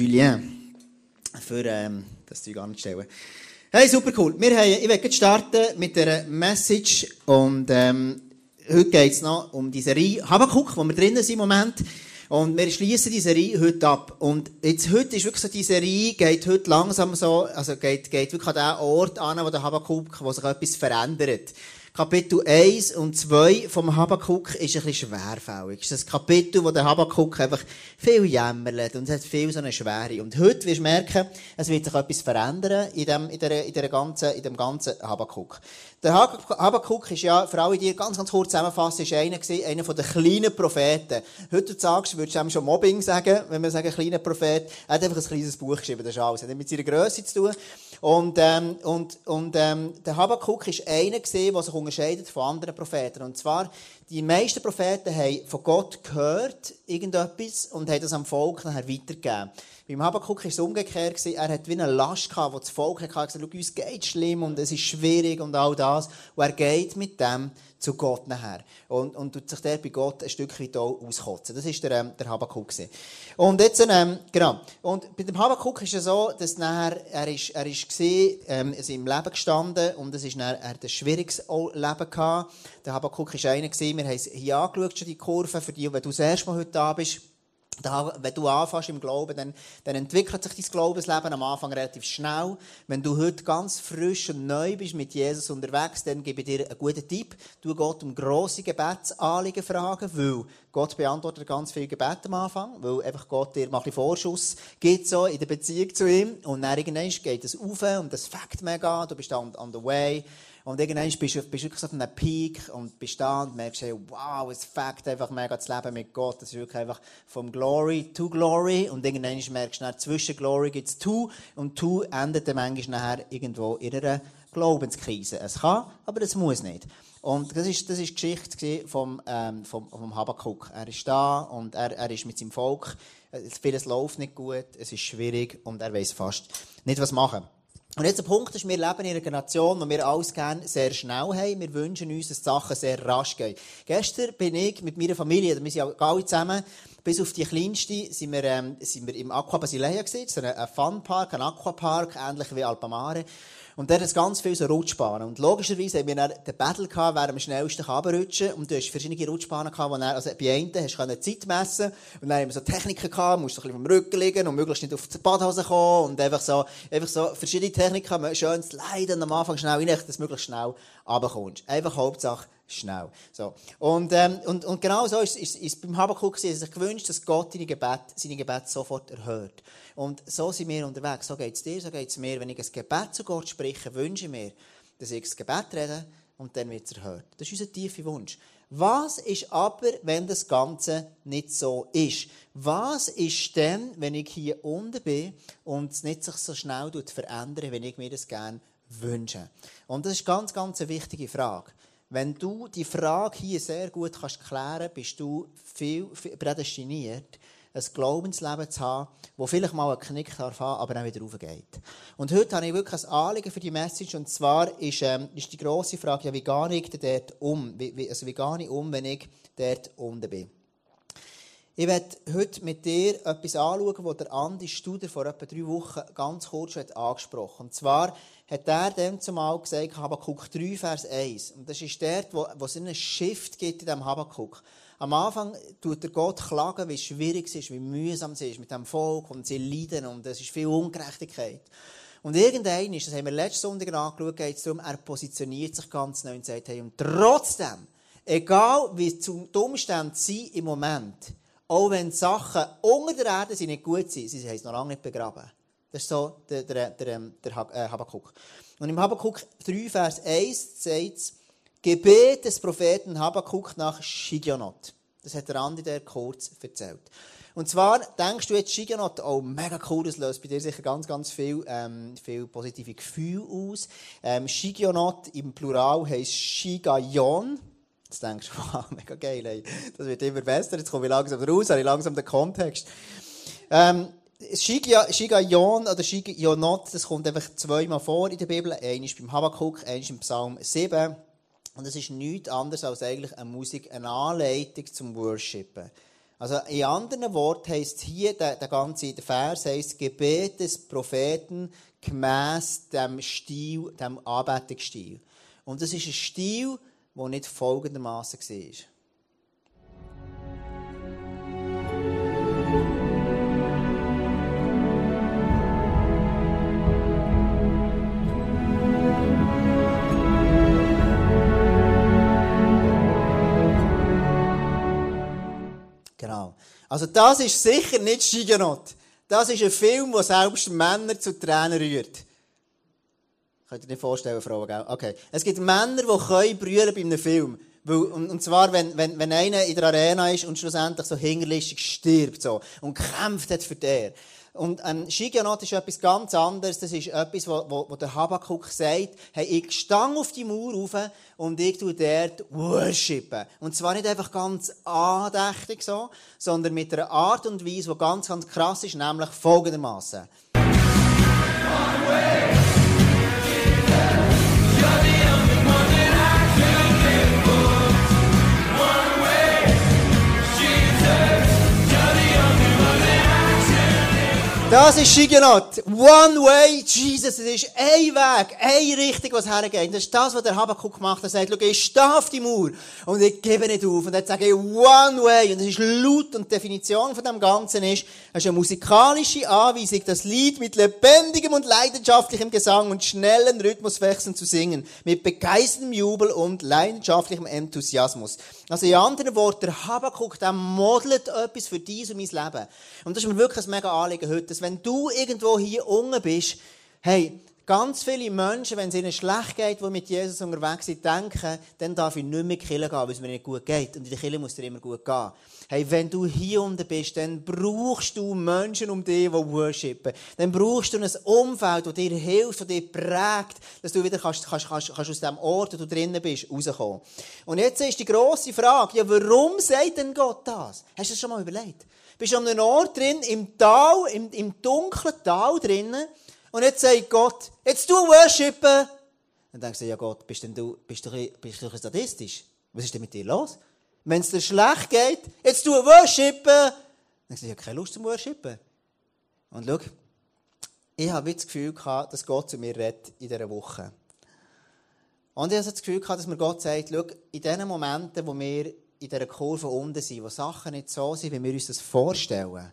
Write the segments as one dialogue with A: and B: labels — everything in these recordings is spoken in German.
A: Julien für ähm, das Zeug anzustellen. Hey, super cool. Wir haben, ich möchte starten mit der Message und ähm, heute geht es noch um die Serie Habakuk, wo wir drinnen sind im Moment. Und wir schließen die Serie heute ab. Und jetzt, heute ist wirklich so, die Serie geht heute langsam so, also geht, geht wirklich an den Ort an, wo der Habakuk, wo sich etwas verändert. Kapitel 1 und 2 vom Habakkuk ist ein bisschen schwerfällig. Es ist ein Kapitel, wo der Habakkuk einfach viel jämmert und hat viel so eine Schwere. Und heute wirst du merken, es wird sich etwas verändern in dem, in der, in der ganzen, in dem ganzen Habakkuk. Der Habakkuk ist ja, für alle, die ganz, ganz kurz zusammenfassen, ist einer gewesen, einer von den kleinen Propheten. Heute sagst, würdest du schon Mobbing sagen, wenn wir sagen kleiner Prophet. Er hat einfach ein kleines Buch geschrieben, das ist alles. Hat mit seiner Größe zu tun. Und, ähm, und, und ähm, der Habakkuk ist einer gewesen, der sich unterscheidet von anderen Propheten. Und zwar, die meisten Propheten haben von Gott gehört, irgendetwas, und haben das am Volk nachher weitergegeben. Beim Habakkuk war es umgekehrt. Er hat wie eine Last gehabt, wo das Volk hat gesagt, uns geht schlimm und es ist schwierig und all das. Und er geht mit dem zu Gott nachher. Und, und tut sich der bei Gott ein Stück weit auskotzen. Das war der, ähm, der Habakkuk. Und jetzt, ähm, genau. Und bei dem Habakkuk ist es so, dass nachher, er ist, er ist gesehen, ähm, ist im Leben gestanden und es ist nachher, er hat ein schwieriges Leben gehabt. Der Habakkuk ist einer gewesen, wir haben es hier angeschaut, schon die Kurve, für die, wenn du das erste Mal heute da bist. Da, wenn du anfängst im Glauben, dann, dann entwickelt sich dein Glaubensleben am Anfang relativ schnell. Wenn du heute ganz frisch und neu bist mit Jesus unterwegs, dann gebe ich dir einen guten Tipp. Du Gott um grosse Gebetsanliegen fragen, weil Gott beantwortet ganz viele Gebete am Anfang, weil einfach Gott dir mal Vorschuss gibt so in der Beziehung zu ihm. Und dann irgendwann geht es auf und das fängt mega an, du bist on, on the way. Und irgendwann bist du, bist du wirklich auf einem Peak und bist da und merkst, hey, wow, es fängt einfach mega das Leben mit Gott. Das ist wirklich einfach vom Glory to Glory. Und irgendwann merkst du, dann, zwischen Glory gibt es To und To endet dann manchmal nachher irgendwo in einer Glaubenskrise. Es kann, aber es muss nicht. Und das ist, das ist die Geschichte vom, ähm, vom, vom Habakkuk. Er ist da und er, er ist mit seinem Volk. Vieles läuft nicht gut, es ist schwierig und er weiß fast nicht, was machen. Und jetzt der Punkt ist, wir leben in einer Generation, wo wir alles gerne sehr schnell haben. Wir wünschen uns, dass die Sachen sehr rasch gehen. Gestern bin ich mit meiner Familie, wir sind ja alle zusammen, bis auf die kleinste, sind wir, ähm, sind wir im Aqua Basilea gewesen. Ist ein Funpark, ein Aquapark, ähnlich wie Alpamare. Und der hat ganz viele so Rutschbahnen. Und logischerweise haben wir dann den Battle gehabt, wer am schnellsten runterrutschen Und du hast verschiedene Rutschbahnen gehabt, wo dann, also bei einen hast du Zeit messen Und dann haben wir so Techniken gehabt, musst du ein bisschen vom Rücken liegen und möglichst nicht auf die Badhose kommen. Und einfach so, einfach so verschiedene Techniken, schön leiden am Anfang schnell rein, dass du möglichst schnell runterkommst. Einfach Hauptsache, schnell. So. Und, ähm, und, und genau so ist es beim Habakkuk er sich gewünscht, dass Gott seine Gebet, seine Gebet sofort erhört. Und so sind wir unterwegs. So geht es dir, so geht es mir. Wenn ich ein Gebet zu Gott spreche, wünsche ich mir, dass ich das Gebet rede und dann wird es erhört. Das ist unser tiefer Wunsch. Was ist aber, wenn das Ganze nicht so ist? Was ist denn, wenn ich hier unten bin und es nicht sich so schnell verändert, wenn ich mir das gerne wünsche? Und das ist ganz, ganz eine wichtige Frage. Wenn du die Frage hier sehr gut kannst klären, bist du viel, viel prädestiniert, ein Glaubensleben zu haben, wo vielleicht mal einen Knick darf haben, aber dann wieder raufgeht. Und heute habe ich wirklich ein Anliegen für die Message, und zwar ist, ähm, ist die grosse Frage, ja, wie gehe ich dort um? Wie, wie, also wie gehe ich um, wenn ich dort unten bin? Ich werde heute mit dir etwas anschauen, was der Andi Studer vor etwa drei Wochen ganz kurz schon angesprochen hat. Und zwar hat er dem zumal gesagt, Habakkuk 3, Vers 1. Und das ist dort, wo, wo es einen Shift gibt in diesem Habakkuk. Am Anfang tut der Gott klagen, wie schwierig es ist, wie mühsam es ist mit dem Volk und sie leiden und es ist viel Ungerechtigkeit. Und irgendein ist, das haben wir letzten Sonntag angeschaut, geht es darum, er positioniert sich ganz neu und sagt, hey, und trotzdem, egal wie die Umstände sind im Moment, auch wenn Sachen unter der Erde sind nicht gut sind, sie haben noch lange nicht begraben. Das ist so der, der, der, der äh, Habakkuk. Und im Habakkuk 3, Vers 1 sagt es, Gebet des Propheten Habakkuk nach Shigionot. Das hat der Andi der kurz erzählt. Und zwar denkst du jetzt Shigionot, oh, mega cool, das löst bei dir sicher ganz, ganz viel, ähm, viel positive Gefühle aus. Ähm, Shigionot im Plural heisst Shigayon. Jetzt denkst du, wow, mega geil, ey. das wird immer besser, jetzt komme ich langsam raus, habe ich langsam den Kontext. Ähm, Shigayon oder Shigionot, das kommt einfach zweimal vor in der Bibel. Eines beim Habakkuk, eines im Psalm 7. Und es ist nichts anderes als eigentlich eine Musik, eine Anleitung zum Worshipen. Also in anderen Worten heisst hier, der, der ganze der Vers heisst Gebet des Propheten gemäss dem Stil, dem Anbetungsstil. Und das ist ein Stil, der nicht folgendermaßen war. Genau. Also das ist sicher nicht Giganot. Das ist ein Film, der selbst Männer zu Tränen rührt. Könnt ihr nicht vorstellen, Frau, gell? Okay. Es gibt Männer, die können brüllen bei einem Film. Weil, und, und zwar, wenn, wenn, wenn einer in der Arena ist und schlussendlich so hingerlistig stirbt so, und kämpft hat für den. Und ähm, Shiganot ist etwas ganz anderes. Das ist etwas, wo, wo, wo der Habakkuk sagt, hey, ich stange auf die Mauer rauf und ich tue dort worshipen. Und zwar nicht einfach ganz andächtig so, sondern mit einer Art und Weise, die ganz, ganz krass ist, nämlich folgendermaßen. Das ist Shiganot. One way, Jesus. Es ist ein Weg, eine Richtung, was hergeht. Das ist das, was der Habakkuk gemacht hat. Er sagt, schau, ich stehe auf die Mauer und ich gebe nicht auf. Und dann sage ich, one way. Und das ist laut und die Definition von dem Ganzen ist, es ist eine musikalische Anweisung, das Lied mit lebendigem und leidenschaftlichem Gesang und schnellen Rhythmuswechseln zu singen. Mit begeisterndem Jubel und leidenschaftlichem Enthusiasmus. Also in anderen Worten, der Habakkuk, der modelt etwas für dies und mein Leben. Und das ist mir wirklich ein mega Anliegen heute, dass wenn du irgendwo hier unten bist, hey, ganz viele Menschen, wenn es ihnen schlecht geht, die mit Jesus unterwegs sind, denken, dann darf ich nicht mehr Kirche gehen, weil es mir nicht gut geht. Und in der Kirche muss dir immer gut gehen. Hey, wenn du hier unten bist, dann brauchst du Menschen um dich, die worshipen. Dann brauchst du ein Umfeld, das dir hilft, das dir prägt, dass du wieder kannst, kannst, kannst, kannst aus dem Ort, wo du drinnen bist, rauskommen. Und jetzt ist die grosse Frage, ja, warum sagt denn Gott das? Hast du das schon mal überlegt? Bist du an einem Ort drin, im Tal, im, im dunklen Tal drinnen, und jetzt sagt Gott, jetzt du worshipen. Dann denkst du, ja Gott, bist, denn du, bist, du, bist du sadistisch? Was ist denn mit dir los? Wenn es dir schlecht geht, jetzt du worshipen. Dann denkst du, ich habe keine Lust zum Worshipen. Und schau, ich habe das Gefühl gehabt, dass Gott zu mir redet in dieser Woche. Und ich habe das Gefühl gehabt, dass mir Gott sagt, schau, in den Momenten, wo wir in dieser Kurve unten sind, wo Sachen nicht so sind, wie wir uns das vorstellen,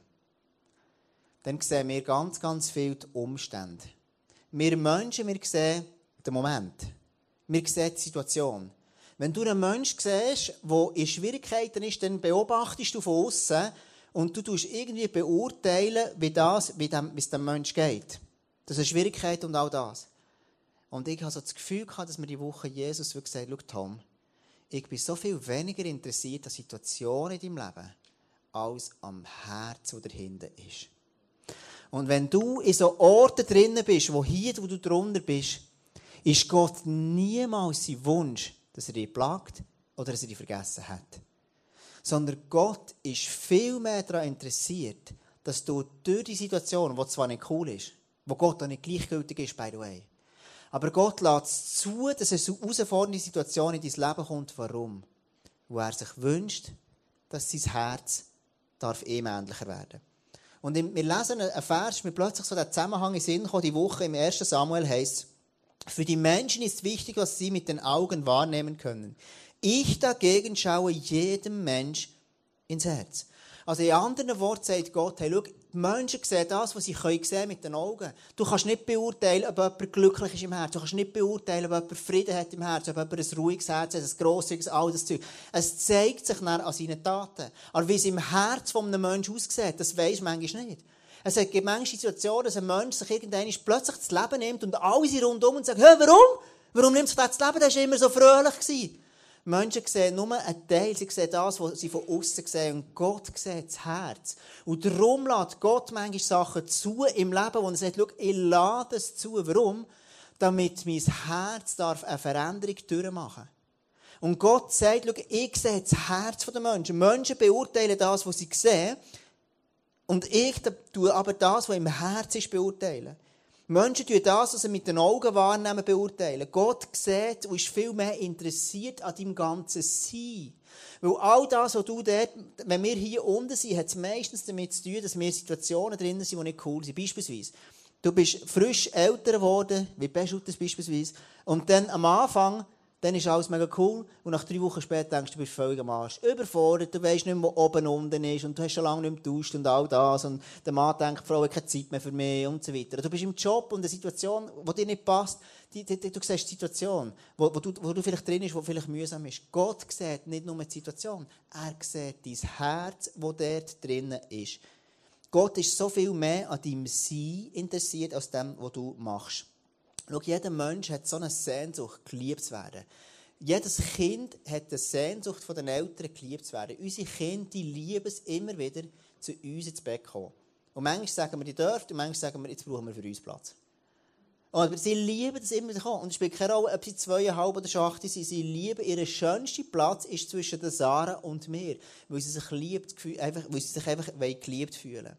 A: dann sehen wir ganz, ganz viel die Umstände. Wir Menschen, wir sehen den Moment. Wir sehen die Situation. Wenn du einen Menschen siehst, der in Schwierigkeiten ist, dann beobachtest du von außen und du tust irgendwie beurteilen, wie, das, wie, dem, wie es dem Menschen geht. Das ist Schwierigkeit und all das. Und ich habe so das Gefühl gehabt, dass mir die Woche Jesus wirklich sagt, schau Tom, ich bin so viel weniger interessiert an Situationen in deinem Leben, als am Herz, das dahinter ist. Und wenn du in so Orten drinnen bist, wo hier, wo du drunter bist, ist Gott niemals sein Wunsch, dass er dich plagt oder dass er dich vergessen hat. Sondern Gott ist viel mehr daran interessiert, dass du durch die Situation, die zwar nicht cool ist, wo Gott auch nicht gleichgültig ist, by the way, aber Gott lässt zu, dass es so herausfordernde Situation in dein Leben kommt. Warum? Wo er sich wünscht, dass sein Herz darf ihm ähnlicher werden. Und wir lesen einen Vers, mir plötzlich so der Zusammenhang in Sinn kommt, die Woche im 1. Samuel heißt, für die Menschen ist wichtig, was sie mit den Augen wahrnehmen können. Ich dagegen schaue jedem Mensch ins Herz. Also in anderen Worten sagt Gott, hey, schau, die Menschen sehen das, was sie können sehen mit den Augen. Du kannst nicht beurteilen, ob jemand glücklich ist im Herz. Du kannst nicht beurteilen, ob jemand Frieden hat im Herz, ob jemand ein ruhiges Herz hat, ein grosses, all das Zeug. Es zeigt sich dann an seinen Taten. Aber wie es im Herz von einem Menschen aussieht, das weiß manchmal nicht. Es gibt manchmal Situationen, dass ein Mensch sich irgendwann plötzlich das Leben nimmt und alle sind rundum und sagen, hey, warum? Warum nimmt sich das Leben? Der war immer so fröhlich. Gewesen. Menschen sehen nur einen Teil, sie sehen das, was sie von außen sehen. Und Gott sieht das Herz. Und darum lässt Gott manchmal Sachen zu im Leben, wo er sagt, schau, ich lade es zu. Warum? Damit mein Herz darf eine Veränderung durchmachen Und Gott sagt, schau, ich sehe das Herz der Menschen. Menschen beurteilen das, was sie sehen. Und ich tue aber das, was im Herz ist, beurteilen. Menschen tun das, was sie mit den Augen wahrnehmen, beurteilen. Gott sieht und ist viel mehr interessiert an deinem ganzen Sein. Weil all das, was du dort, wenn wir hier unten sind, hat es meistens damit zu tun, dass wir Situationen drin sind, die nicht cool sind. Beispielsweise, du bist frisch älter geworden, wie Beschutes beispielsweise, und dann am Anfang dann ist alles mega cool. Und nach drei Wochen später denkst du, du bist völlig am Arsch. Überfordert, du weißt nicht mehr, wo oben unten ist und du hast schon lange nicht mehr getauscht und all das. Und der Mann denkt, die Frau hat keine Zeit mehr für mich und so weiter. Du bist im Job und eine Situation, die dir nicht passt, die, die, die, du siehst die Situation, wo, wo, du, wo du vielleicht drin bist, die vielleicht mühsam ist. Gott sieht nicht nur die Situation, er sieht dein Herz, das dort drin ist. Gott ist so viel mehr an deinem Sein interessiert, als dem, was du machst. Schau, jeder Mensch hat so eine Sehnsucht, geliebt zu werden. Jedes Kind hat eine Sehnsucht von den Eltern, geliebt zu werden. Unsere Kinder lieben es immer wieder, zu uns ins Bett zu kommen. Und manchmal sagen wir, die dürfen, und manchmal sagen wir, jetzt brauchen wir für uns Platz. Aber sie lieben es immer wieder. Und es spielt keine Rolle, ob sie zweieinhalb oder acht sind. Sie lieben, ihren schönsten Platz ist zwischen der Sarah und mir. Weil sie sich, liebt, einfach, weil sie sich einfach geliebt fühlen.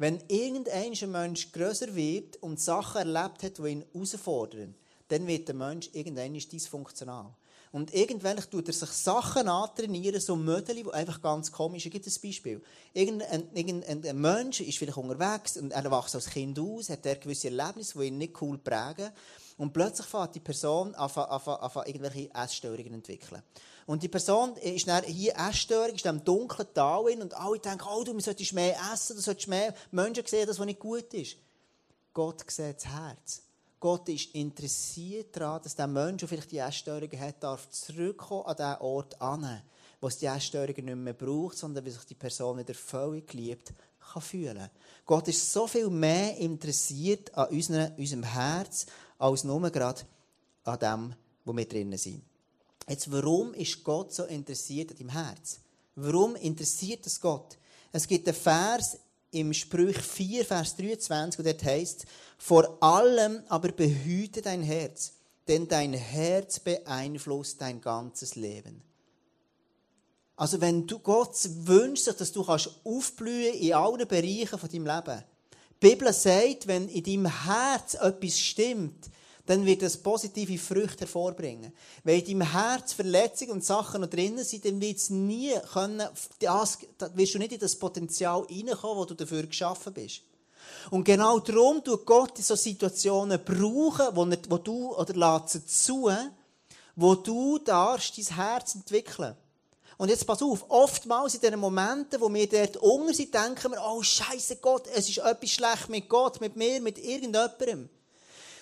A: Wenn irgendein Mensch größer wird und Sachen erlebt hat, die ihn herausfordern, dann wird der Mensch irgendwann dysfunktional. Und irgendwann tut er sich Sachen antrainieren, so Mödeli, die einfach ganz komisch sind. Gibt ein Beispiel. Irgendein, irgendein Mensch ist vielleicht unterwegs und er wächst als Kind aus, hat er gewisse Erlebnisse, die ihn nicht cool prägen. Und plötzlich fängt die Person an, an, an, an irgendwelche Essstörungen entwickeln. Und die Person ist dann hier Essstörung, ist im dunklen Tal und alle denken, oh, du solltest mehr essen, du solltest mehr Menschen sehen, das, was nicht gut ist. Gott sieht das Herz. Gott ist interessiert daran, dass der Mensch, der vielleicht die Essstörungen hat, darf zurückkommen an den Ort an, wo es die Essstörungen nicht mehr braucht, sondern wie sich die Person wieder völlig geliebt kann fühlen. Gott ist so viel mehr interessiert an unserem Herz, als nur gerade an dem, wo wir drinnen sind. Jetzt, warum ist Gott so interessiert an deinem Herz? Warum interessiert es Gott? Es gibt einen Vers im Sprüch 4, Vers 23, und dort heißt vor allem aber behüte dein Herz, denn dein Herz beeinflusst dein ganzes Leben. Also wenn du Gott wünschst, dass du kannst aufblühen in allen Bereichen von deinem Leben. Die Bibel sagt, wenn in deinem Herz etwas stimmt, dann wird es positive Früchte hervorbringen. Wenn in deinem Herz Verletzungen und Sachen noch drinnen sind, dann wird es nie können, das, da wirst du nicht in das Potenzial hineinkommen, wo du dafür geschaffen bist. Und genau darum tut Gott in so Situationen brauchen, wo, nicht, wo du, oder lässt zu, wo du darfst dein Herz entwickeln. Und jetzt pass auf, oftmals in den Momenten, wo wir dort unten sind, denken wir, oh Scheiße Gott, es ist etwas schlecht mit Gott, mit mir, mit irgendjemandem.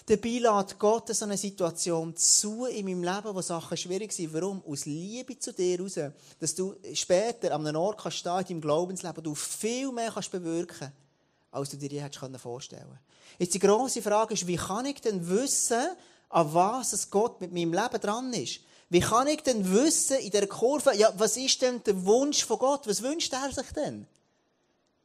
A: Dabei lässt Gott so eine Situation zu in meinem Leben, wo Sachen schwierig sind. Warum? Aus Liebe zu dir heraus. Dass du später an einem Ort kannst stehen in deinem Glaubensleben, du viel mehr kannst bewirken als du dir je hättest vorstellen können. Jetzt die grosse Frage ist, wie kann ich denn wissen, an was es Gott mit meinem Leben dran ist? Wie kann ich denn wissen, in dieser Kurve, ja, was ist denn der Wunsch von Gott? Was wünscht er sich denn?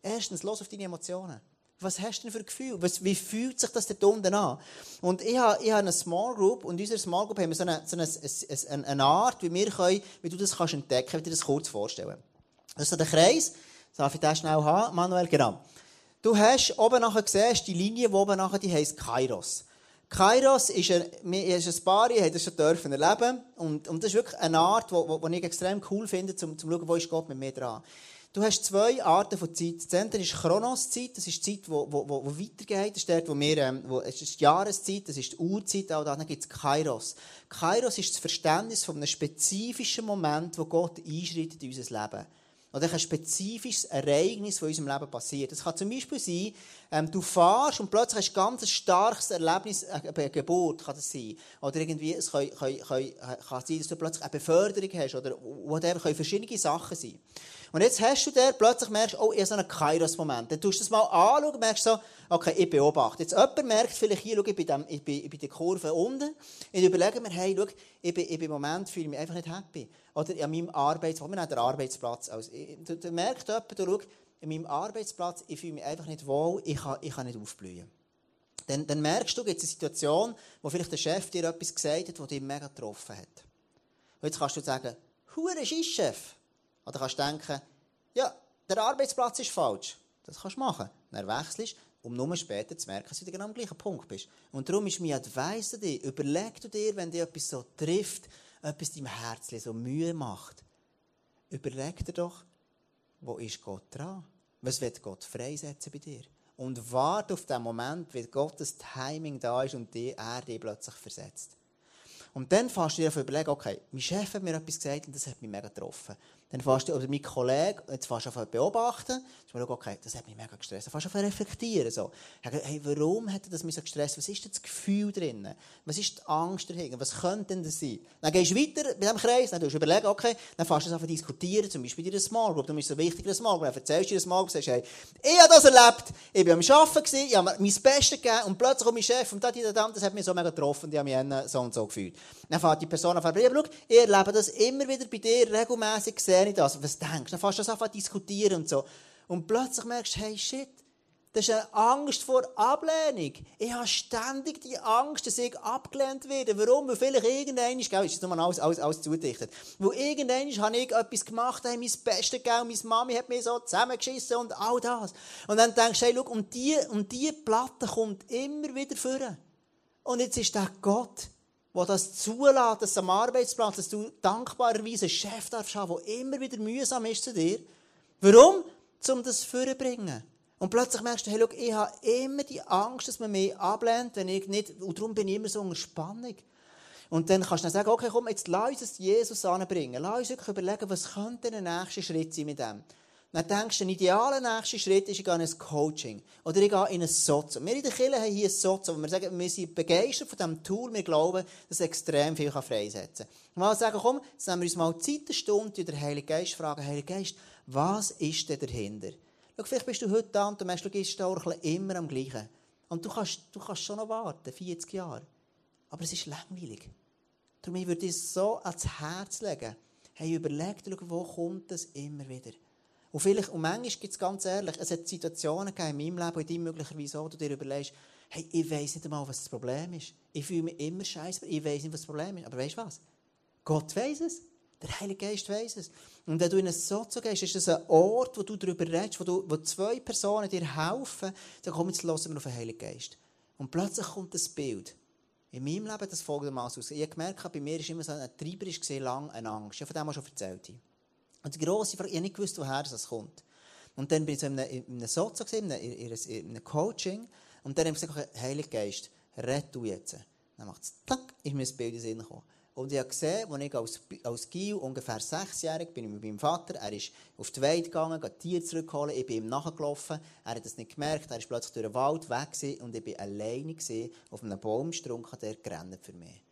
A: Erstens, los auf deine Emotionen. Was hast du denn für Gefühl? Was, wie fühlt sich das dort unten an? Und ich habe, ich habe eine Small Group und in unserer Small Group haben wir so eine, so eine, eine, Art, wie wir können, wie du das kannst entdecken wie dir das kurz vorstellen. Das ist so der Kreis. Darf ich das schnell haben, Manuel? Genau. Du hast oben nachher gesehen, die Linie, die oben nachher, die heisst Kairos. Kairos ist ein, ist ein Paar, ich das schon dürfen erleben. Und, und das ist wirklich eine Art, die ich extrem cool finde, um zu schauen, wo ist Gott mit mir dran. Du hast zwei Arten von Zeit. Das eine ist Chronoszeit, das ist die Zeit, die weitergeht. Das ist dort, wo wir, ähm, wo, es ist die Jahreszeit, das ist die Uhrzeit, auch dann gibt es Kairos. Kairos ist das Verständnis von einem spezifischen Moment, wo Gott einschreitet in unser Leben. Oder ein spezifisches Ereignis, das in unserem Leben passiert. Das kann zum Beispiel sein, ähm, du fährst und plötzlich hast du ein ganz starkes Erlebnis, äh, eine Geburt kann das sein. Oder irgendwie, es kann, kann, kann, kann sein, dass du plötzlich eine Beförderung hast oder whatever, können verschiedene Sachen sein. Und jetzt hast du da plötzlich merkst, oh, ich habe so einen Kairos-Moment. Dann tust du das mal anschauen und merkst so, okay, ich beobachte. Jetzt jemand merkt vielleicht hier, schau, ich bin, dem, ich bin, ich bin der Kurve unten. Ich überlege mir, hey, schau, ich bin, ich bin im Moment fühle mich einfach nicht happy. Oder an meinem Arbeitsplatz, wir haben den Arbeitsplatz. Also, du, du merkst jemand, du schau, an meinem Arbeitsplatz, ich fühle mich einfach nicht wohl, ich kann, ich kann nicht aufblühen. Dann, dann merkst du, gibt es eine Situation, wo vielleicht der Chef dir etwas gesagt hat, das dich mega getroffen hat. Und jetzt kannst du sagen, Hure Chef. Oder kannst du denken, ja, der Arbeitsplatz ist falsch. Das kannst du machen. Dann wechselst um nur später zu merken, dass du genau am gleichen Punkt bist. Und darum ist mein Advice an dich, überleg du dir, wenn dir etwas so trifft, etwas deinem Herzen so Mühe macht,
B: überleg dir doch, wo ist Gott dran? Was wird Gott freisetzen bei dir? Und warte auf den Moment, wie Gottes Timing da ist und die, er dich plötzlich versetzt. Und dann fährst du dir überlegen, okay, mein Chef hat mir etwas gesagt und das hat mich mega getroffen. Dann fährst du, oder mein Kollege, jetzt fährst du auf beobachten, du schaust, okay, das hat mich mega gestresst. Dann fährst du auf reflektieren, so. Hey, warum hat das mich so gestresst? Was ist denn das Gefühl drin? Was ist die Angst dahinter? Was könnte denn das sein? Dann gehst du weiter bei diesem Kreis, dann tust du überlegen, okay, dann fährst du es diskutieren, zum Beispiel in einer Small Group. Du bist so wichtig in Small Group. Dann erzählst du einer Small Group, sagst, hey, ich habe das erlebt, ich war am Arbeiten, ich habe mir mein Bestes gegeben und plötzlich kommt mein Chef und das, das hat mich so mega getroffen und ich habe mich so und so gefühlt. Dann fährt die Person auf, schau, ich erlebe das immer wieder bei dir, regelmäßig sehe ich das. Was denkst denkst. Dann fängst du das an diskutieren und so. Und plötzlich merkst du, hey, shit, das ist eine Angst vor Ablehnung. Ich habe ständig die Angst, dass ich abgelehnt werde. Warum? Weil vielleicht irgendein ist, ist nur alles, alles, alles zudichtet. Weil irgendein habe ich etwas gemacht, habe mein Bestes gegeben, meine Mami hat mich so zusammengeschissen und all das. Und dann denkst du, hey, schau, und die, und die Platte kommt immer wieder vor. Und jetzt ist der Gott, wo das zulässt, dass am Arbeitsplatz, dass du dankbarerweise einen Chef darfst haben, der immer wieder mühsam ist zu dir. Warum? Um das vorzubringen. Und plötzlich merkst du, hey, look, ich habe immer die Angst, dass man mich ablehnt, wenn ich nicht, und darum bin ich immer so unter Spannung. Und dann kannst du dann sagen, okay, komm, jetzt lass uns es Jesus anbringen. Lass uns wirklich überlegen, was könnte der nächste Schritt sein mit dem. Dann denkst du, ein idealer nächster Schritt ist, ich gehe in ein Coaching. Oder ich gehe in ein Sozo. Wir in der Kirche haben hier ein Sozo, wo wir sagen, wir sind begeistert von diesem Tool, wir glauben, dass es extrem viel freisetzen kann. Mal sagen, komm, jetzt nehmen wir uns mal Zeit, eine Stunde, und der Heilige Geist fragen, Heilige Geist, was ist denn dahinter? Schau, vielleicht bist du heute da und du merkst, du gehst immer am gleichen. Und du kannst, du kannst schon noch warten, 40 Jahre. Aber es ist langweilig. Darum ich würde es so ans Herz legen. Hey, überleg dir, wo kommt das immer wieder? Und vielleicht, und manchmal gibt es ganz ehrlich, es hat Situationen gegeben in meinem Leben, in deinem möglicherweise auch, wo du dir überlegst, hey, ich weiss nicht einmal, was das Problem ist. Ich fühle mich immer scheiße, ich weiss nicht, was das Problem ist. Aber weißt du was? Gott weiss es. Der Heilige Geist weiss es. Und wenn du in ein Sozo gehst, ist das ein Ort, wo du darüber redest, wo, du, wo zwei Personen dir helfen, dann komm, jetzt hören wir auf den Heiligen Geist. Und plötzlich kommt das Bild. In meinem Leben das folgendermaßen aus. Ich habe gemerkt, bei mir war immer so ein Treiber, ist lang eine Angst. Ich habe von dem auch schon erzählt. Und die grosse Frage, ich habe nicht gewusst, woher das kommt. Und dann bin ich so in einem, in Sozo, in einem, in einem Coaching, und dann habe ich gesagt, Heilig Geist, red du jetzt. Dann macht es, tack, mir das Bild in den. Und ich habe gesehen, als ich als, als Gil, ungefähr sechsjährig, bin ich mit meinem Vater, er ist auf die Weide gegangen, hat Tiere zurückholen, ich bin ihm nachgelaufen, er hat es nicht gemerkt, er ist plötzlich durch den Wald weg gewesen, und ich war alleine gewesen, auf einem Baumstrunk, der gerannt für mich.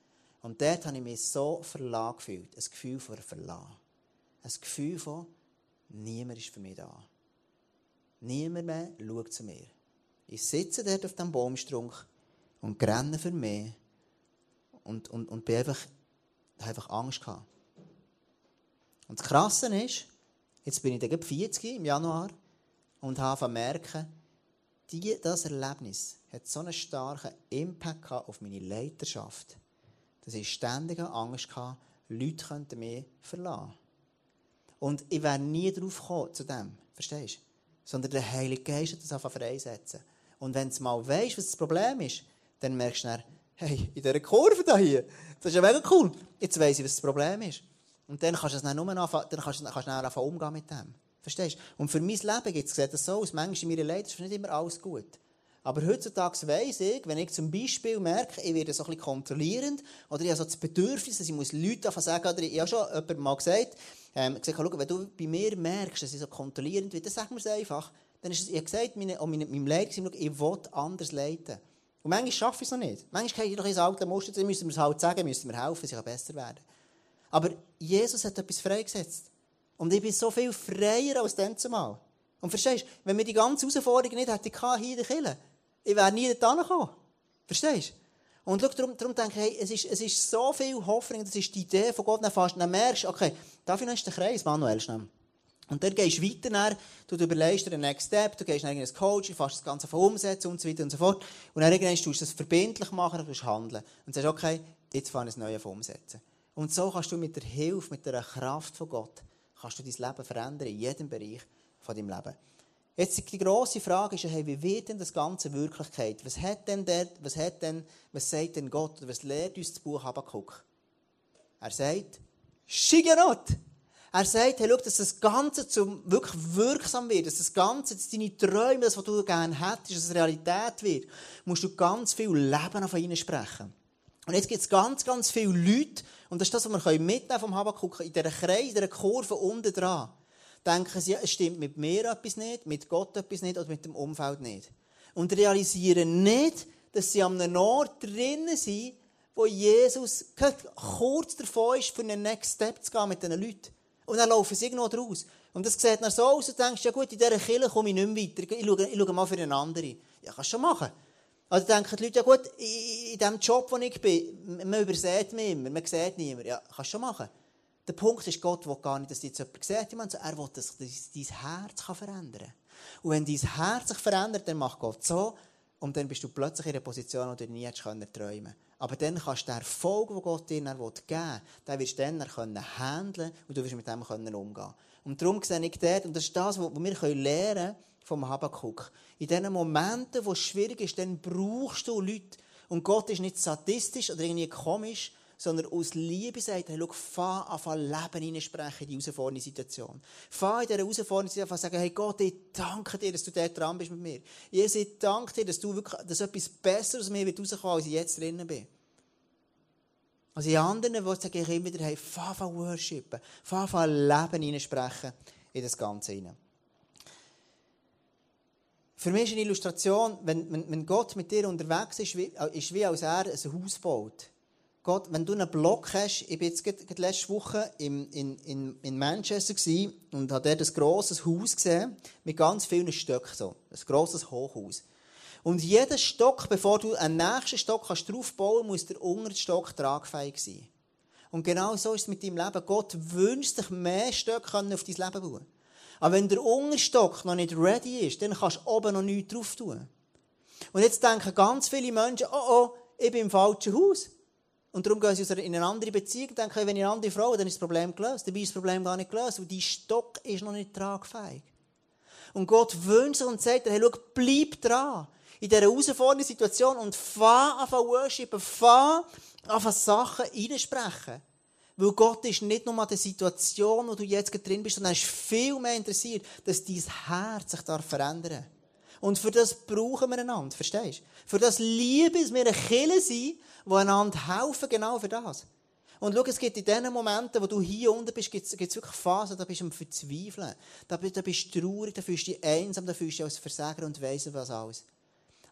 B: Und dort habe ich mich so verlassen gefühlt, ein Gefühl von Verlassen ein Gefühl von, niemand ist für mich da. Niemand mehr schaut zu mir. Ich sitze dort auf dem Baumstrunk und renne für mich und, und, und bin einfach, habe einfach Angst gehabt. Und das Krasse ist, jetzt bin ich dann 40 im Januar und habe merken, die, Erlebnis hat so einen starken Impact auf meine Leiterschaft, dass ich ständig Angst hatte, Leute könnten mich verlassen. Und ich wäre nie drauf gekommen zu dem. Verstehst du? Sondern der Heilige Geist hat das einfach freisetzen. Und wenn du mal weißt, was das Problem ist, dann merkst du dann, hey, in dieser Kurve da hier, das ist ja mega cool. Jetzt weiss ich, was das Problem ist. Und dann kannst du es dann nur anfangen, dann kannst kannst du anfangen umgehen mit dem. Verstehst du? Und für mein Leben gibt es das so aus. Manchmal in meiner Leiter ist nicht immer alles gut. Aber heutzutage weiss ich, wenn ich zum Beispiel merke, ich werde so ein bisschen kontrollierend, oder ich habe so das Bedürfnis, dass ich Leute einfach sagen, oder ich habe schon jemandem mal gesagt, ähm, gesagt, schau, wenn du bei mir merkst, dass ich so kontrollierend bin, dann sag mir es einfach. Dann ist es, ich habe gesagt, meine, auch meine, meinem Leiter, ich will anders leiten. Und manchmal schaffe ich es noch nicht. Manchmal gehe ich noch ins alte Muster, dann müssen wir es halt sagen, müssen wir helfen, dass ich besser werden Aber Jesus hat etwas freigesetzt. Und ich bin so viel freier als dann zumal. Und verstehst du, wenn wir die ganze Herausforderung nicht hätten, hier in der Kirche, ich wäre nie da gekommen. Verstehst du? Und schau, darum, darum denke ich, hey, es, ist, es ist so viel Hoffnung, das ist die Idee von Gott, dann fast, dann merkst du, okay, dafür ist der Kreis, Manuel, schnell. Und dann gehst du weiter, dann, du überlegst dir den Next Step, du gehst in ein Coach, du fährst das Ganze von umsetzen und so weiter und so fort. Und dann irgendwann tust du das verbindlich machen, du handeln. Und sagst, okay, jetzt fange ich das Neue von umsetzen. Und so kannst du mit der Hilfe, mit der Kraft von Gott, kannst du dein Leben verändern, in jedem Bereich von deinem Leben. Jetzt die grosse Frage ist, hey, wie wird denn das Ganze Wirklichkeit? Was hat denn der, was hat denn, was sagt denn Gott, oder was lehrt uns das Buch Habakkuk? Er sagt, Shigerot! Er sagt, hey, schau, dass das Ganze zum wirklich wirksam wird, dass das Ganze, dass deine Träume, das, was du gerne hättest, dass es Realität wird, musst du ganz viel Leben auf ihn sprechen. Und jetzt gibt es ganz, ganz viele Leute, und das ist das, was wir mitnehmen vom Habakkuk, in dieser Kreis, in dieser Kurve unten dran, denken sie, es stimmt mit mir etwas nicht, mit Gott etwas nicht oder mit dem Umfeld nicht. Und realisieren nicht, dass sie an einem Ort drinnen sind, wo Jesus kurz davor ist, für einen Next Step zu gehen mit diesen Leuten. Und dann laufen sie irgendwo draus. Und das sieht dann so aus, und du denkst, ja gut, in dieser Kirche komme ich nicht mehr weiter. Ich schaue, ich schaue mal für einen anderen. Ja, kannst du schon machen. Also denken die Leute, ja gut, in dem Job, wo ich bin, man übersieht mich immer, man sieht niemand. Ja, kannst du schon machen. Der Punkt ist, Gott will gar nicht, dass jetzt jemand sieht. Er will, dass dein Herz verändern kann. Und wenn dein Herz sich verändert, dann macht Gott so, und dann bist du plötzlich in einer Position, wo du nie hättest träumen können. Aber dann kannst du den Erfolg, den Gott dir geben will, den wirst du dann können handeln und du wirst mit dem können umgehen Und darum sehe ich dort, und das ist das, was wir lernen können vom Habakkuk. In diesen Momenten, wo es schwierig ist, dann brauchst du Leute. Und Gott ist nicht sadistisch oder irgendwie komisch, sondern aus Liebe sagt er, schau, fang an, Leben hineinsprechen in die herausfordernde Situation. Fang in dieser herausfordernden Situation sagen, hey Gott, ich danke dir, dass du dort dran bist mit mir. Jesus, ich danke dir, dass du wirklich, dass etwas Besseres aus mir wird rauskommen, als ich jetzt drinnen bin. Also in anderen Worten sage ich immer wieder, hey, fang an worshipen, fang an Leben hineinsprechen in das Ganze hinein. Für mich ist eine Illustration, wenn, wenn, Gott mit dir unterwegs ist, ist wie als er ein Haus baut. Gott, wenn du einen Block hast, ich war jetzt gerade, letzte Woche in, in, in Manchester und habe dort ein grosses Haus gesehen, mit ganz vielen Stöcken, so. Ein grosses Hochhaus. Und jeder Stock, bevor du einen nächsten Stock kannst draufbauen muss der untere Stock tragfähig sein. Und genau so ist es mit deinem Leben. Gott wünscht sich mehr Stöcke auf dein Leben bauen. Aber wenn der untere Stock noch nicht ready ist, dann kannst du oben noch nichts drauf tun. Und jetzt denken ganz viele Menschen, oh oh, ich bin im falschen Haus. Und darum gehen sie in eine andere Beziehung und denken, wenn ich eine andere Frau dann ist das Problem gelöst. Dabei ist das Problem gar nicht gelöst, weil dein Stock ist noch nicht tragfähig. Und Gott wünscht sich und sagt, hey, schau, bleib dran. In dieser herausfordernden Situation und fang an worshipen, fang an Sachen reinsprechen. Weil Gott ist nicht nur an der Situation, wo du jetzt drin bist, sondern er ist viel mehr interessiert, dass dein Herz sich verändern darf. Und für das brauchen wir einander, verstehst du? Für das Liebe, dass wir eine Kille sind, die einander helfen, genau für das. Und schau, es gibt in den Momenten, wo du hier unten bist, gibt es wirklich Phasen, da bist du am Verzweifeln. Da, da bist du traurig, da fühlst du dich einsam, da fühlst du dich als Versager und weiss was alles.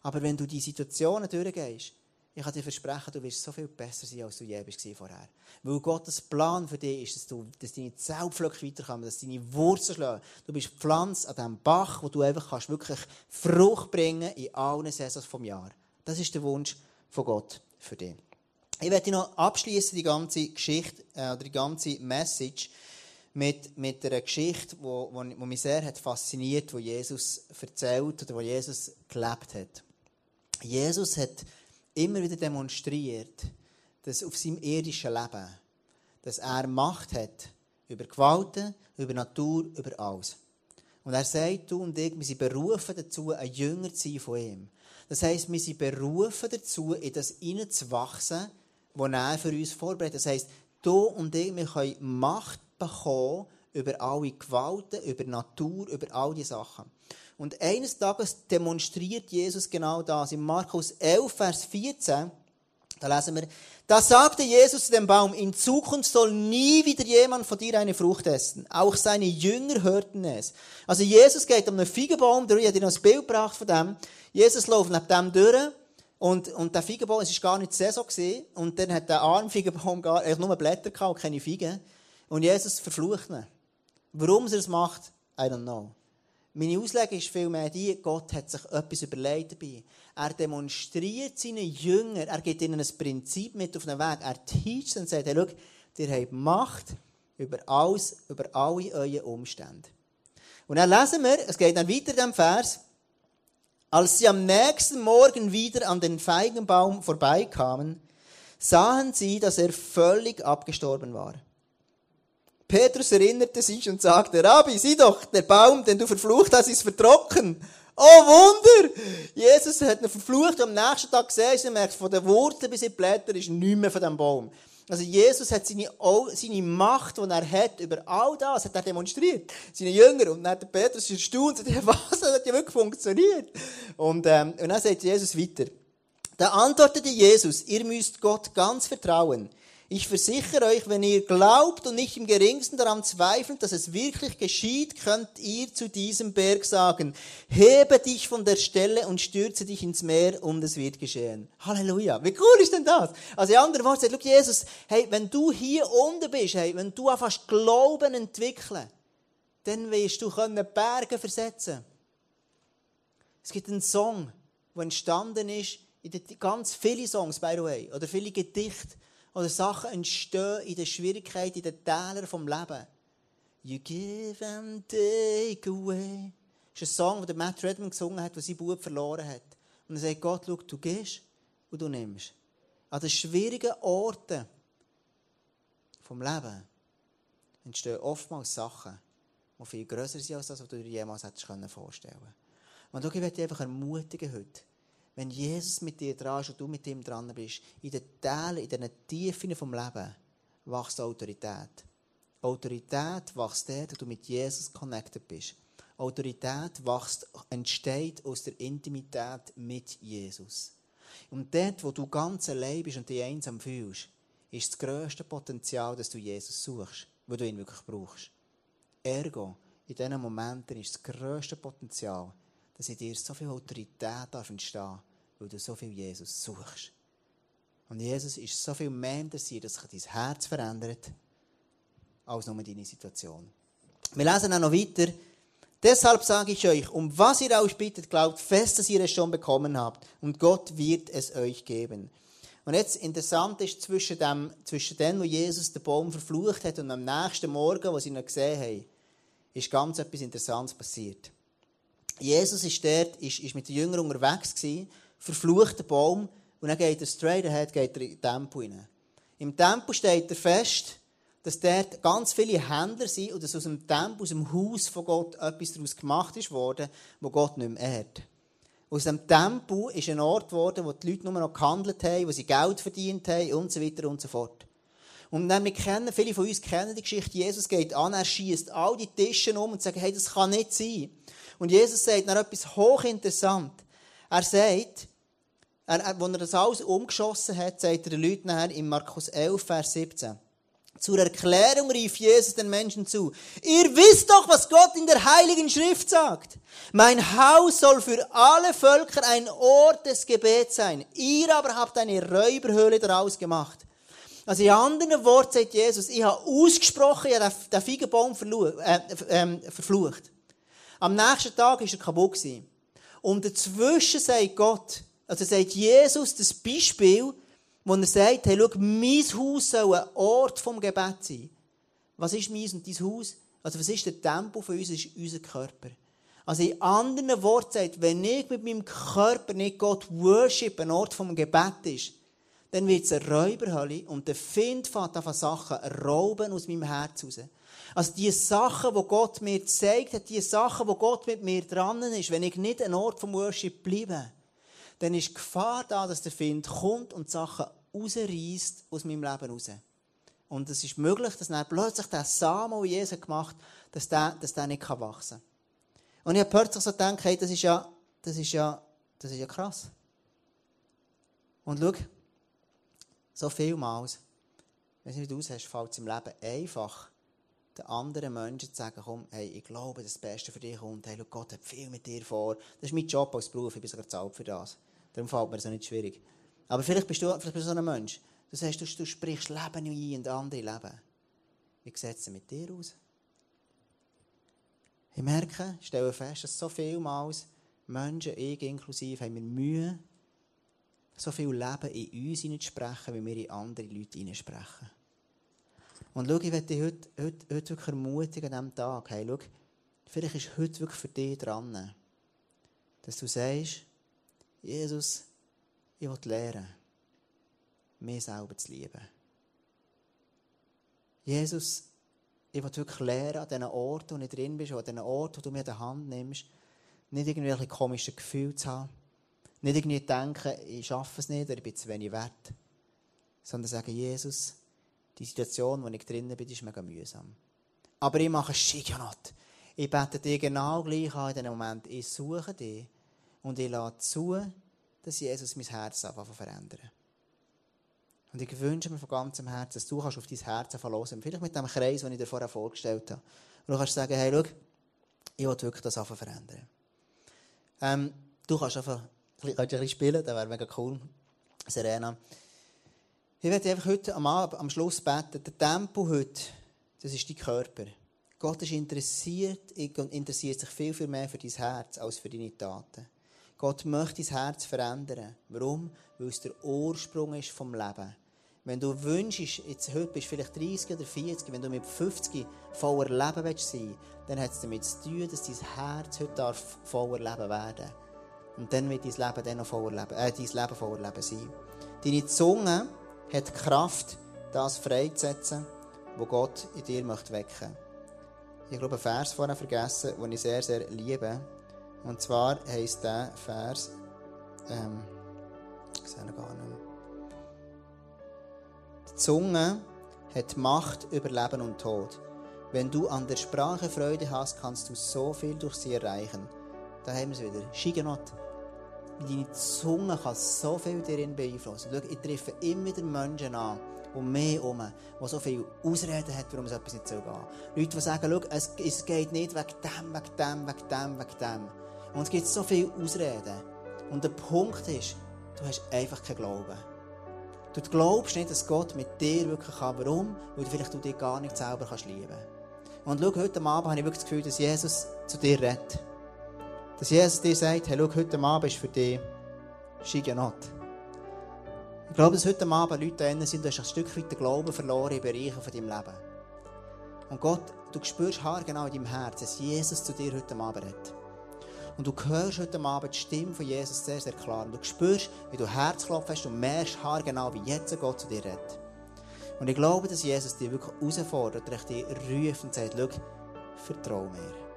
B: Aber wenn du die Situationen durchgehst, ich kann dir versprechen, du wirst so viel besser sein, als du je bist vorher. Weil Gottes Plan für dich ist, dass, du, dass deine Zellpflöcke weiterkommen, dass deine Wurzeln schlagen. Du bist Pflanz an diesem Bach, wo du einfach kannst wirklich Frucht bringen in allen Saisons vom Jahr. Das ist der Wunsch von Gott für dich. Ich werde noch abschließen die ganze Geschichte äh, oder die ganze Message mit, mit einer Geschichte, die wo, wo, wo mich sehr hat fasziniert, wo Jesus erzählt oder wo Jesus gelebt hat. Jesus hat immer wieder demonstriert, dass auf seinem irdischen Leben, dass er Macht hat über Gewalten, über Natur, über alles. Und er sagt, du und ich, wir sind berufen dazu, ein Jünger zu sein von ihm. Das heisst, wir sind berufen dazu, in das hineinzuwachsen, was er für uns vorbereitet. Das heisst, du und ich, wir können Macht bekommen über alle Gewalten, über Natur, über all diese Sachen. Und eines Tages demonstriert Jesus genau das. In Markus 11, Vers 14, da lesen wir, da sagte Jesus zu dem Baum, in Zukunft soll nie wieder jemand von dir eine Frucht essen. Auch seine Jünger hörten es. Also Jesus geht um einen Feigenbaum habe dir noch ein Bild gebracht von dem. Jesus läuft neben dem durch und, und der Feigenbaum, es war gar nicht Saison gewesen, und dann hat der arme Feigenbaum gar, nur Blätter gehabt und keine Feigen. Und Jesus verflucht ihn. Warum er es macht, I don't know. Meine Auslegung ist vielmehr die, Gott hat sich etwas überlegt dabei. Er demonstriert seinen Jüngern, er gibt ihnen ein Prinzip mit auf den Weg. Er teacht und sagt, hey, schau, ihr habt Macht über alles, über alle eure Umstände. Und dann lesen wir, es geht dann weiter in diesem Vers, als sie am nächsten Morgen wieder an den Feigenbaum vorbeikamen, sahen sie, dass er völlig abgestorben war. Petrus erinnerte sich und sagte, Rabbi, sieh doch, der Baum, den du verflucht hast, ist vertrocknen. Oh Wunder! Jesus hat ihn verflucht und am nächsten Tag gesehen, sie merkt, von der Wurzel bis in die Blätter ist nichts mehr von dem Baum. Also Jesus hat seine, seine Macht, die er hat, über all das, hat er demonstriert. Seine Jünger. Und dann hat der Petrus erstaunt und sagt, was, das hat ja wirklich funktioniert. Und, ähm, und dann sagt Jesus weiter. Da antwortete Jesus, ihr müsst Gott ganz vertrauen. Ich versichere euch, wenn ihr glaubt und nicht im geringsten daran zweifelt, dass es wirklich geschieht, könnt ihr zu diesem Berg sagen, hebe dich von der Stelle und stürze dich ins Meer und es wird geschehen. Halleluja. Wie cool ist denn das? Also in anderen Worten sagt, Jesus, hey, wenn du hier unten bist, hey, wenn du fast Glauben entwickeln, dann wirst du können Berge versetzen. Es gibt einen Song, der entstanden ist, in ganz viele Songs, by the way, oder viele Gedichte, oder Sachen entstehen in der Schwierigkeit, in den Tälern vom Leben. You give and take away. Das ist ein Song, den Matt Redman gesungen hat, der sein Bub verloren hat. Und er sagt, Gott, schau, du gehst und du nimmst. An den schwierigen Orten vom Leben entstehen oftmals Sachen, die viel grösser sind als das, was du dir jemals hättest vorstellen können. Und ich möchte dich einfach ermutigen heute wenn Jesus mit dir dran ist und du mit ihm dran bist, in den Teilen, in den Tiefen vom Leben, wächst Autorität. Autorität wächst dort, wo du mit Jesus connected bist. Autorität wächst, entsteht aus der Intimität mit Jesus. Und dort, wo du ganz allein bist und dich einsam fühlst, ist das grösste Potenzial, dass du Jesus suchst, wo du ihn wirklich brauchst. Ergo, in diesen Momenten ist das grösste Potenzial, dass in dir so viel Autorität darf weil du so viel Jesus suchst. Und Jesus ist so viel mehr interessiert, dass sich dein Herz verändert, als nur deine Situation. Wir lesen auch noch weiter. Deshalb sage ich euch, um was ihr euch bittet, glaubt fest, dass ihr es schon bekommen habt. Und Gott wird es euch geben. Und jetzt interessant ist, zwischen dem, zwischen dem, wo Jesus den Baum verflucht hat und am nächsten Morgen, wo sie ihn gesehen haben, ist ganz etwas Interessantes passiert. Jesus ist dort, ist, ist mit den Jüngern unterwegs gewesen verfluchter Baum. Und dann geht er straight ahead, geht er in den Tempel rein. Im Tempel steht er fest, dass dort ganz viele Händler sind und dass aus dem Tempel, aus dem Haus von Gott etwas daraus gemacht ist worden, wo Gott nicht mehr ehrt. Aus dem Tempel ist ein Ort geworden, wo die Leute nur noch gehandelt haben, wo sie Geld verdient haben und so weiter und so fort. Und dann wir kennen, viele von uns kennen die Geschichte, Jesus geht an, er schießt all die Tische um und sagt, hey, das kann nicht sein. Und Jesus sagt dann etwas hochinteressant. Er sagt, er, er, als er das alles umgeschossen hat, sagt er den Leuten nachher in Markus 11, Vers 17. Zur Erklärung rief Jesus den Menschen zu. Ihr wisst doch, was Gott in der Heiligen Schrift sagt. Mein Haus soll für alle Völker ein Ort des Gebets sein. Ihr aber habt eine Räuberhöhle daraus gemacht. Also in anderen Worten sagt Jesus, ich habe ausgesprochen, ich habe den Feigenbaum äh, äh, verflucht. Am nächsten Tag war er kaputt. Und dazwischen sagt Gott, also sagt Jesus das Beispiel, wo er sagt, hey, schau, mein Haus soll ein Ort vom Gebet sein. Was ist mein und dein Haus? Also was ist der Tempel von uns? Das ist unser Körper. Also in anderen Worten sagt, wenn ich mit meinem Körper nicht Gott worship, ein Ort vom Gebet ist, dann wird es eine Räuberhölle und der Find fängt an Sachen rauben aus meinem Herz raus. Also die Sachen, wo Gott mir zeigt hat, die Sachen, wo Gott mit mir dran ist, wenn ich nicht ein Ort vom Worship bleibe, dann ist die Gefahr da, dass der Find kommt und Sachen rausreißt aus meinem Leben raus. Und es ist möglich, dass dann plötzlich der Samen, den Jesus gemacht hat, dass der, dass der nicht wachsen kann. Und ich habe plötzlich so gedacht, hey, das ist ja, das ist ja, das ist ja krass. Und schau, so vielmals, wenn du nicht aushast, fällt es im Leben einfach, den anderen Menschen zu sagen, komm, hey, ich glaube, das Beste für dich kommt, hey, schau, Gott hat viel mit dir vor. Das ist mein Job als Beruf, ich bin sogar zahlt für das. Darum fällt mir das auch nicht schwierig. Aber vielleicht bist du, vielleicht bist du so ein Mensch. Du sagst, du, du sprichst Leben ein und andere Leben. Wie sieht es mit dir aus? Ich merke, stelle fest, dass so vielmals Menschen, ich inklusive, haben wir Mühe, so viel Leben in uns hineinsprechen, wie wir in andere Leute hineinsprechen. Und schau, ich möchte dich heute, heute, heute wirklich ermutigen an diesem Tag. Hey, schau, vielleicht ist heute wirklich für dich dran, dass du sagst, Jesus, ich will lernen, mir selber zu lieben. Jesus, ich will wirklich lernen, an diesen Orten, wo du drin bist, an diesen Orten, wo du mir die Hand nimmst, nicht irgendwelche komischen Gefühle zu haben, nicht irgendwie denken, ich schaffe es nicht oder ich bin zu wenig wert, sondern sagen, Jesus, Die Situation, in der ich drinnen bin, ist mega mühsam. Aber ich mache Shiganot. Ich bete dir genau gleich an in diesem Moment. Ich suche dich und ich lade zu, dass Jesus mein Herz anfängt verändern. Und ich wünsche mir von ganzem Herzen, dass du auf dein Herz verlosen Vielleicht mit dem Kreis, den ich dir vorher vorgestellt habe. Und du kannst sagen, hey, schau, ich will wirklich das verändern. Ähm, du kannst einfach ein bisschen spielen, das wäre mega cool. Serena. Ich werde einfach heute am, Abend, am Schluss beten. Der Tempo heute, das ist dein Körper. Gott ist interessiert, interessiert sich viel, viel mehr für dein Herz als für deine Taten. Gott möchte dein Herz verändern. Warum? Weil es der Ursprung ist vom Leben. Wenn du wünschst, jetzt heute bist du vielleicht 30 oder 40, wenn du mit 50 voller Leben willst sein dann hat es damit zu tun, dass dein Herz heute darf voller Leben werden Und dann wird dein Leben dann noch voller Leben, äh, dein Leben voller Leben sein. Deine Zunge hat Kraft, das freizusetzen, was Gott in dir möchte wecken Ich glaube, einen Vers vorhin vergessen, den ich sehr, sehr liebe. Und zwar heisst der Vers, ähm, ich sehe gar nicht mehr. Die Zunge hat Macht über Leben und Tod. Wenn du an der Sprache Freude hast, kannst du so viel durch sie erreichen. Da haben wir es wieder. Shigenot. Deine Zunge kann so viel darin beeinflussen. Schau, ich treffe immer wieder Menschen an, um mich herum, die so viele Ausreden haben, warum es etwas nicht so geht. Leute, die sagen, es, es geht nicht wegen dem, wegen dem, wegen dem, wegen dem. Und es gibt so viele Ausreden. Und der Punkt ist, du hast einfach keinen Glauben. Du glaubst nicht, dass Gott mit dir wirklich kann. Warum? Weil du vielleicht du dich gar nicht selber kannst lieben Und schau, heute Abend habe ich wirklich das Gefühl, dass Jesus zu dir redet. Dass Jesus dir sagt, hey, schau, heute Abend ist für dich Shiganot. Ich glaube, dass heute Abend Leute da sind, du hast ein Stück weit den Glauben verloren in Bereichen von deinem Leben. Und Gott, du spürst haargenau in deinem Herz, dass Jesus zu dir heute Abend redet. Und du hörst heute Abend die Stimme von Jesus sehr, sehr klar. Und du spürst, wie du Herzklopfen hast und merkst haargenau, wie jetzt Gott zu dir redet. Und ich glaube, dass Jesus dich wirklich herausfordert, dich ruft und sagt, schau, vertrau mir.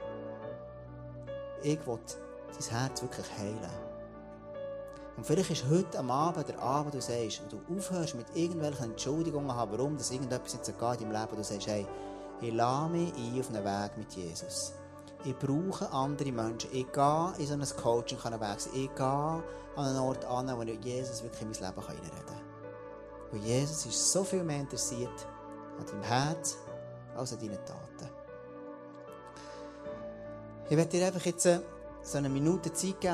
B: Ich will dein Herz wirklich heilen. Und vielleicht ist heute am Abend der Abend, du sagst, und du aufhörst mit irgendwelchen Entschuldigungen warum das irgendetwas nicht so geht im Leben, du sagst, hey, ich lade mich ein auf einen Weg mit Jesus ich brauche andere Menschen. Ich gehe in so ein Coaching wechseln. Ich gehe an einen Ort an, wo Jesus wirklich in mein Leben reinreden kann. Und Jesus ist so viel mehr interessiert an deinem Herz als an deinen Taten. Ich werde dir einfach jetzt so eine Minute Zeit geben.